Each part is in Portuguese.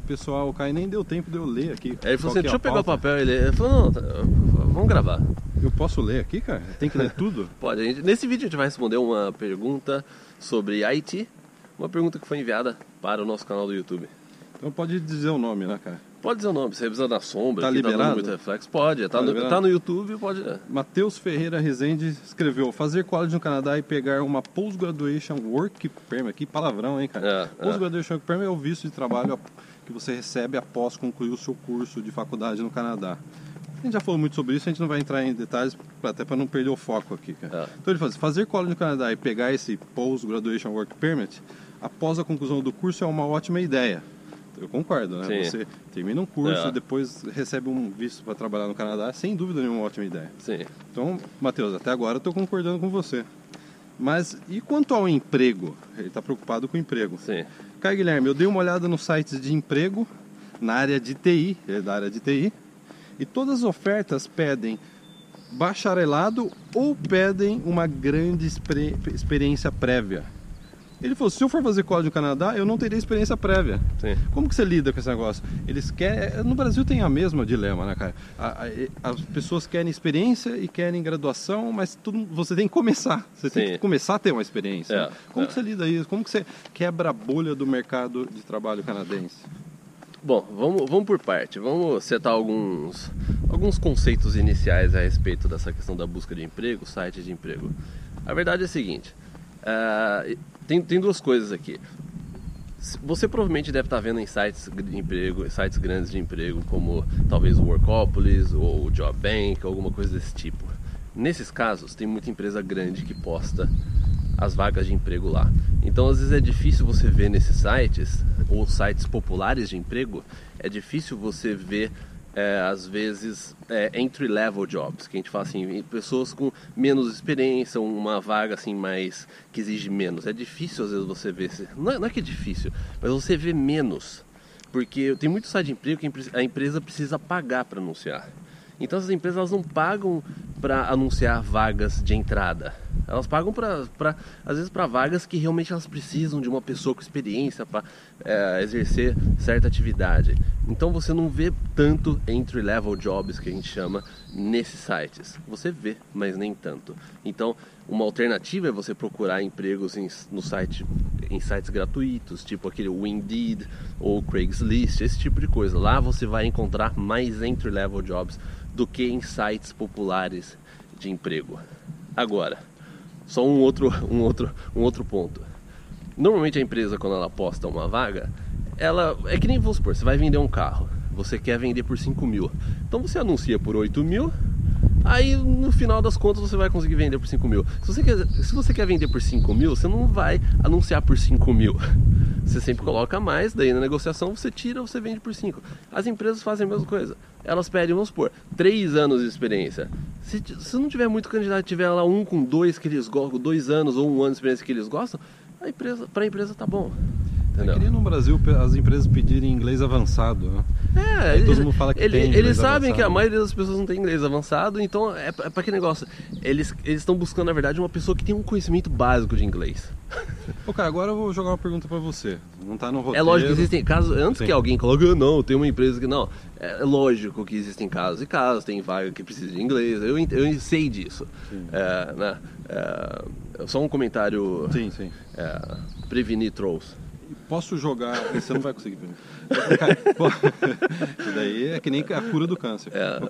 Pessoal, o Caio nem deu tempo de eu ler aqui. Aí ele falou assim, é deixa eu pegar o papel. Ele, ele falou, não, tá, vamos gravar. Eu posso ler aqui, cara? Tem que ler tudo? Pode. Gente- nesse vídeo a gente vai responder uma pergunta sobre Haiti. Uma pergunta que foi enviada para o nosso canal do YouTube. Então pode dizer o nome, né, cara? Pode dizer o nome, se revisar na sombra, Tá que liberado? tá muito reflexo. Pode, tá, Tá no, tá no YouTube, pode. Matheus Ferreira Rezende escreveu Fazer college no Canadá e pegar uma Post-Graduation Work Permit. Que palavrão, hein, cara? É, é. Post-Graduation Work Permit é o visto de trabalho que você recebe após concluir o seu curso de faculdade no Canadá. A gente já falou muito sobre isso, a gente não vai entrar em detalhes, até para não perder o foco aqui, cara. É. Então ele fala assim, fazer college no Canadá e pegar esse Post-Graduation Work Permit após a conclusão do curso é uma ótima ideia. Eu concordo, né? Sim. Você termina um curso É. e depois recebe um visto para trabalhar no Canadá, sem dúvida nenhuma, uma ótima ideia. Sim. Então, Matheus, até agora eu estou concordando com você. Mas e quanto ao emprego? Ele está preocupado com o emprego. Sim. Caio Guilherme, eu dei uma olhada nos sites de emprego na área de TI, ele é da área de TI, e todas as ofertas pedem bacharelado ou pedem uma grande experiência prévia. Ele falou, se eu for fazer código no Canadá, eu não teria experiência prévia. Sim. Como que você lida com esse negócio? Eles querem. No Brasil tem a mesma dilema, né, cara? A- a- as pessoas querem experiência e querem graduação, mas tudo, você tem que começar. Você tem Sim. que começar a ter uma experiência. É, Como é. que você lida isso? Como que você quebra a bolha do mercado de trabalho canadense? Bom, vamos, vamos por parte. Vamos setar alguns, alguns conceitos iniciais a respeito dessa questão da busca de emprego, site de emprego. A verdade é a seguinte: ah, tem, tem duas coisas aqui. Você provavelmente deve estar vendo em sites de emprego, sites grandes de emprego, como talvez o Workopolis ou o Job Bank, alguma coisa desse tipo. Nesses casos, tem muita empresa grande que posta as vagas de emprego lá. Então, às vezes é difícil você ver nesses sites, ou sites populares de emprego, é difícil você ver, é, às vezes, é, entry-level jobs, que a gente fala assim, pessoas com menos experiência, uma vaga assim mais que exige menos. É difícil, às vezes, você ver. Não é, não é que é difícil, mas você vê menos. Porque tem muito site de emprego que a empresa precisa pagar para anunciar. Então essas empresas elas não pagam para anunciar vagas de entrada. Elas pagam para, às vezes, para vagas que realmente elas precisam de uma pessoa com experiência para exercer certa atividade. Então você não vê tanto entry level jobs que a gente chama nesses sites. Você vê, mas nem tanto. Então uma alternativa é você procurar empregos em, no site, em sites gratuitos, tipo aquele Indeed ou Craigslist, esse tipo de coisa. Lá você vai encontrar mais entry level jobs do que em sites populares de emprego. Agora, só um outro, um outro, um outro ponto. Normalmente a empresa quando ela posta uma vaga, ela é que nem vamos supor, você vai vender um carro, você quer vender por 5 mil, então você anuncia por 8 mil, aí no final das contas você vai conseguir vender por 5 mil. Se você quer, se você quer vender por 5 mil, você não vai anunciar por 5 mil. Você sempre coloca mais, daí na negociação você tira, você vende por 5. As empresas fazem a mesma coisa. Elas pedem, vamos supor, 3 anos de experiência. Se, se não tiver muito candidato, tiver lá um com dois que eles gostam, dois anos ou um ano de experiência que eles gostam, a empresa, para a empresa tá bom. Eu Entendeu? queria no Brasil as empresas pedirem inglês avançado, né? É, Aí todo eles, mundo fala que ele- tem eles sabem que a avançado. maioria das pessoas não tem inglês avançado, então é, pra- é para que negócio? Eles estão buscando, na verdade, uma pessoa que tem um conhecimento básico de inglês. Ô, cara, agora eu vou jogar uma pergunta pra você. Não tá no roteiro. É lógico que existem casos, antes Sim. que alguém coloque, "Ah, não, tem uma empresa que não. É lógico que existem casos e casos, tem vaga que precisa de inglês, eu, eu sei disso. É, né, é, só um comentário Sim, sim. é, prevenir trolls. Posso jogar. Você não vai conseguir. Isso daí é que nem a cura do câncer. É,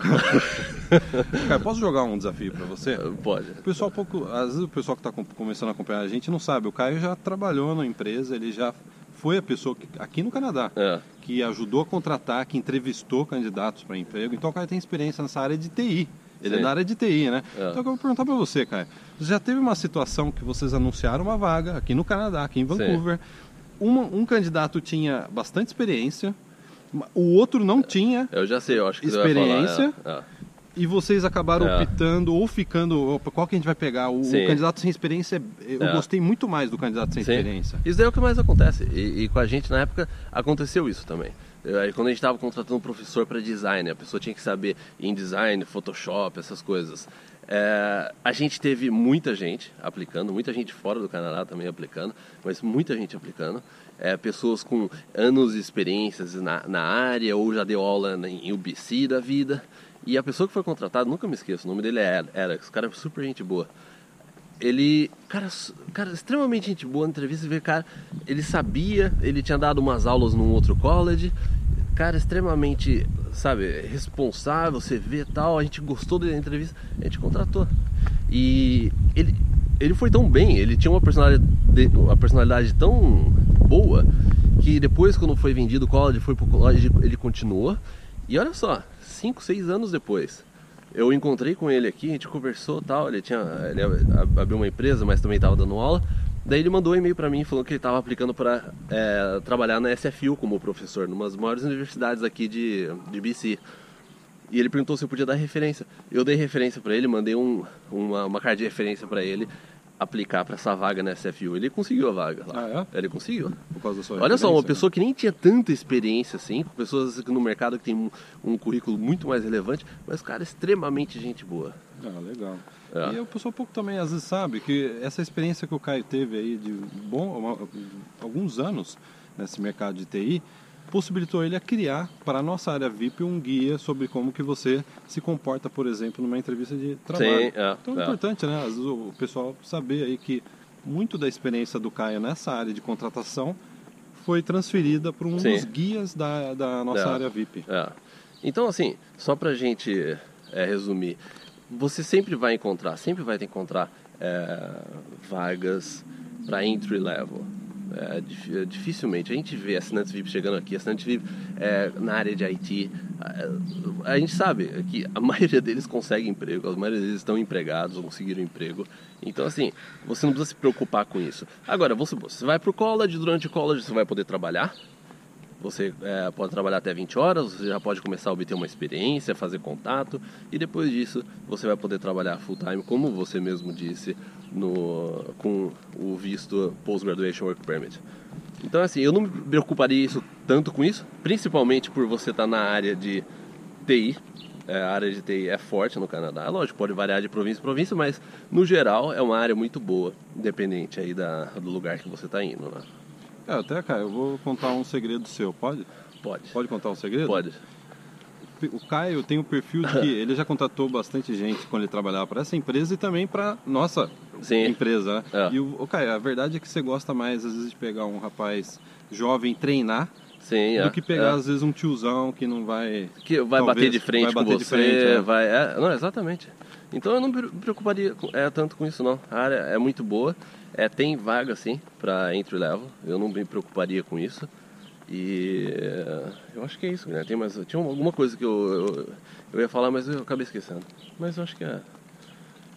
Cara, posso jogar um desafio pra você? pode. O pessoal pouco, às vezes o pessoal que está começando a acompanhar a gente não sabe. O Caio já trabalhou na empresa, ele já foi a pessoa que, aqui no Canadá É, que ajudou a contratar, que entrevistou candidatos para emprego. Então o Caio tem experiência nessa área de TI. Ele é Sim. da área de TI, né? É. Então eu vou perguntar para você, Caio. Já teve uma situação que vocês anunciaram uma vaga aqui no Canadá, aqui em Vancouver. Uma- um candidato tinha bastante experiência, o outro não tinha. eu já sei, eu acho que você Experiência. falar. é, é. E vocês acabaram É. optando ou ficando. Qual que a gente vai pegar? O, o candidato sem experiência. Eu É. gostei muito mais do candidato sem Sim. experiência. Isso daí é o que mais acontece. E, e com a gente na época aconteceu isso também. Aí quando a gente estava contratando um professor para design, a pessoa tinha que saber em design, Photoshop, essas coisas. É, a gente teve muita gente aplicando, muita gente fora do Canadá também aplicando, mas muita gente aplicando. É, pessoas com anos de experiências na, na área ou já deu aula em UBC da vida. E a pessoa que foi contratada, nunca me esqueço, o nome dele é Alex, o cara é super gente boa. Ele, cara, cara, extremamente gente boa na entrevista, ver cara, ele sabia, ele tinha dado umas aulas num outro college, cara extremamente, sabe, responsável, você vê tal, a gente gostou da entrevista, a gente contratou. E ele, ele foi tão bem, ele tinha uma personalidade, uma personalidade tão boa que depois quando foi vendido o college, foi pro college, ele continuou. E olha só, 5, 6 anos depois, eu encontrei com ele aqui, a gente conversou tal, ele tinha ele abriu uma empresa, mas também estava dando aula. Daí ele mandou um e-mail para mim falando que ele estava aplicando para é, trabalhar na SFU como professor, numa das maiores universidades aqui de, de BC. E ele perguntou se eu podia dar referência. Eu dei referência para ele, mandei um, uma, uma carta de referência para ele aplicar para essa vaga na SFU. Ele conseguiu a vaga lá. Ah, é? Ele conseguiu. Por causa da sua Olha só, uma né? pessoa que nem tinha tanta experiência assim, com pessoas no mercado que tem um, um currículo muito mais relevante, mas cara extremamente gente boa. Ah, legal. É. E o pessoal pouco também às vezes sabe que essa experiência que o Caio teve aí de bom, uma, alguns anos nesse mercado de TI possibilitou ele a criar para a nossa área VIP um guia sobre como que você se comporta, por exemplo, numa entrevista de trabalho. Sim, é, então é, é. importante, né? O pessoal saber aí que muito da experiência do Caio nessa área de contratação foi transferida para um Sim. dos guias da, da nossa É. área VIP. É. Então, assim, só pra gente é, resumir, você sempre vai encontrar, sempre vai encontrar é, vagas para entry level. É, é, dificilmente a gente vê assinantes VIP chegando aqui, assinantes VIP é, na área de IT. A, a gente sabe que a maioria deles consegue emprego, a maioria deles estão empregados ou conseguiram emprego. Então, assim, você não precisa se preocupar com isso. Agora, você, você vai pro college, durante o college você vai poder trabalhar, você é, pode trabalhar até 20 horas, você já pode começar a obter uma experiência, fazer contato e depois disso você vai poder trabalhar full time, como você mesmo disse, no, com o visto Post-Graduation Work Permit. Então, assim, eu não me preocuparia isso tanto com isso, principalmente por você estar na área de TI. É, a área de TI é forte no Canadá, lógico, pode variar de província em província, mas no geral é uma área muito boa, independente aí da, do lugar que você está indo, né? É, até, Caio, eu vou contar um segredo seu, pode? Pode. Pode contar um segredo? Pode. O Caio tem o perfil de que ele já contratou bastante gente quando ele trabalhava para essa empresa e também para nossa Sim. empresa. né? É. E o, o Caio, a verdade é que você gosta mais às vezes de pegar um rapaz jovem treinar Sim, é. do que pegar é. às vezes um tiozão que não vai que vai talvez bater de frente vai bater com de você, frente, é. vai, é, não, exatamente. Então eu não me preocuparia com- é, tanto com isso não. A área é muito boa, é, tem vaga sim para entry level. Eu não me preocuparia com isso. E é, eu acho que é isso, né? Tem mais, tinha alguma coisa que eu, eu, eu ia falar, mas eu acabei esquecendo. Mas eu acho que é.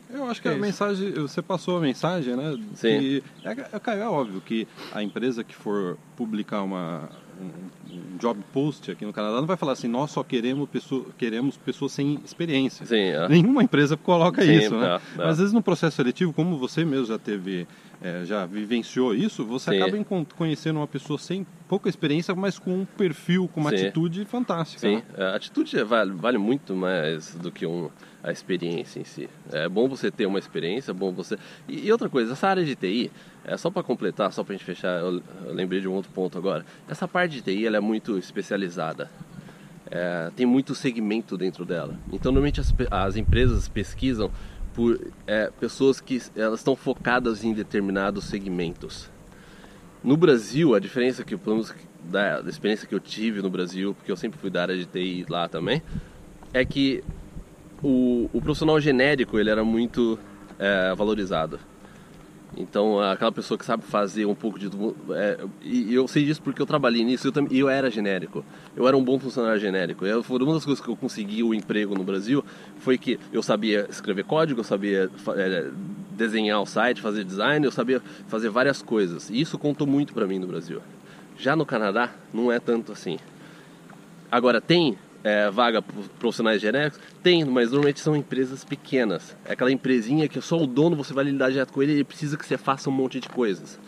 Eu acho que É a isso. mensagem, você passou a mensagem, né? Sim. Que, é, é, é óbvio que a empresa que for publicar uma, um, job post aqui no Canadá não vai falar assim, nós só queremos, pessoa, queremos pessoas sem experiência. Sim, é. Nenhuma empresa coloca Sim, isso, né? é, é. Mas às vezes no processo seletivo, como você mesmo já teve, é, já vivenciou isso, você Sim. acaba conhecendo uma pessoa sem pouca experiência, mas com um perfil, com uma Sim. atitude fantástica. Sim, né? é, a atitude vale, vale muito mais do que um, a experiência em si. É bom você ter uma experiência, é bom você. E, e outra coisa, essa área de TI, é só para completar, só para gente fechar, eu, eu lembrei de um outro ponto agora. Essa parte de TI ela é muito especializada. É, tem muito segmento dentro dela. Então, normalmente as, as empresas pesquisam por é, pessoas que elas estão focadas em determinados segmentos. No Brasil, a diferença que, pelo menos da, da experiência que eu tive no Brasil, porque eu sempre fui da área de TI lá também, é que o, o profissional genérico ele era muito é, valorizado. Então, aquela pessoa que sabe fazer um pouco de. É, e eu sei disso porque eu trabalhei nisso eu tam- e eu, era genérico. Eu era um bom funcionário genérico. Eu, foi uma das coisas que eu consegui o emprego no Brasil foi que eu sabia escrever código, eu sabia é, desenhar o site, fazer design, eu sabia fazer várias coisas. E isso contou muito para mim no Brasil. Já no Canadá, não é tanto assim. Agora, tem é, vaga para profissionais genéricos? Tem, mas normalmente são empresas pequenas. É aquela empresinha que só o dono você vai lidar direto com ele e ele precisa que você faça um monte de coisas.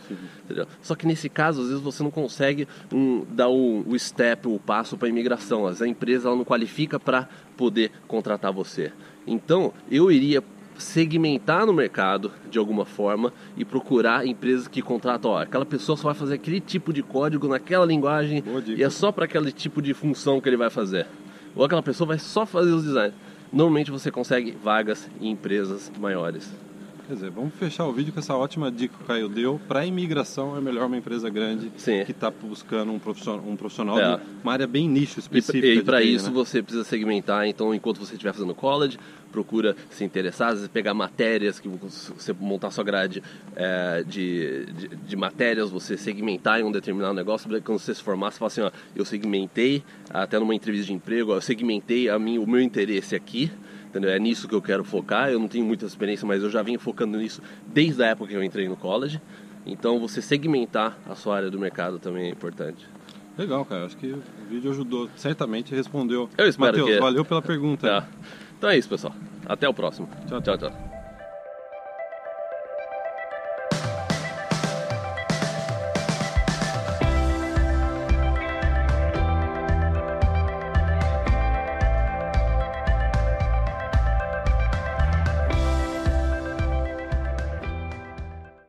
Só que nesse caso, às vezes você não consegue um, dar o, o step, o passo para a imigração. Às vezes a empresa ela não qualifica para poder contratar você. Então, eu iria segmentar no mercado de alguma forma e procurar empresas que contratam, ó, aquela pessoa só vai fazer aquele tipo de código naquela linguagem e é só para aquele tipo de função que ele vai fazer. Ou aquela pessoa vai só fazer os designs. Normalmente você consegue vagas em empresas maiores. Quer dizer, vamos fechar o vídeo com essa ótima dica que o Caio deu. Para imigração é melhor uma empresa grande Sim. que está buscando um profissional, um profissional É. de uma área bem nicho específica. E, e para isso né? você precisa segmentar, então enquanto você estiver fazendo college, procura se interessar, às vezes pegar matérias, que você montar sua grade é, de, de, de matérias, você segmentar em um determinado negócio, quando você se formar, você fala assim, ó, eu segmentei, até numa entrevista de emprego, ó, eu segmentei a mim, o meu interesse aqui, entendeu? É nisso que eu quero focar, eu não tenho muita experiência, mas eu já venho focando nisso desde a época que eu entrei no college, então você segmentar a sua área do mercado também é importante. Legal, cara. Acho que o vídeo ajudou. Certamente respondeu. Eu espero Matheus, que- valeu pela pergunta. Tá. Então é isso, pessoal. Até o próximo. Tchau, tchau. tchau.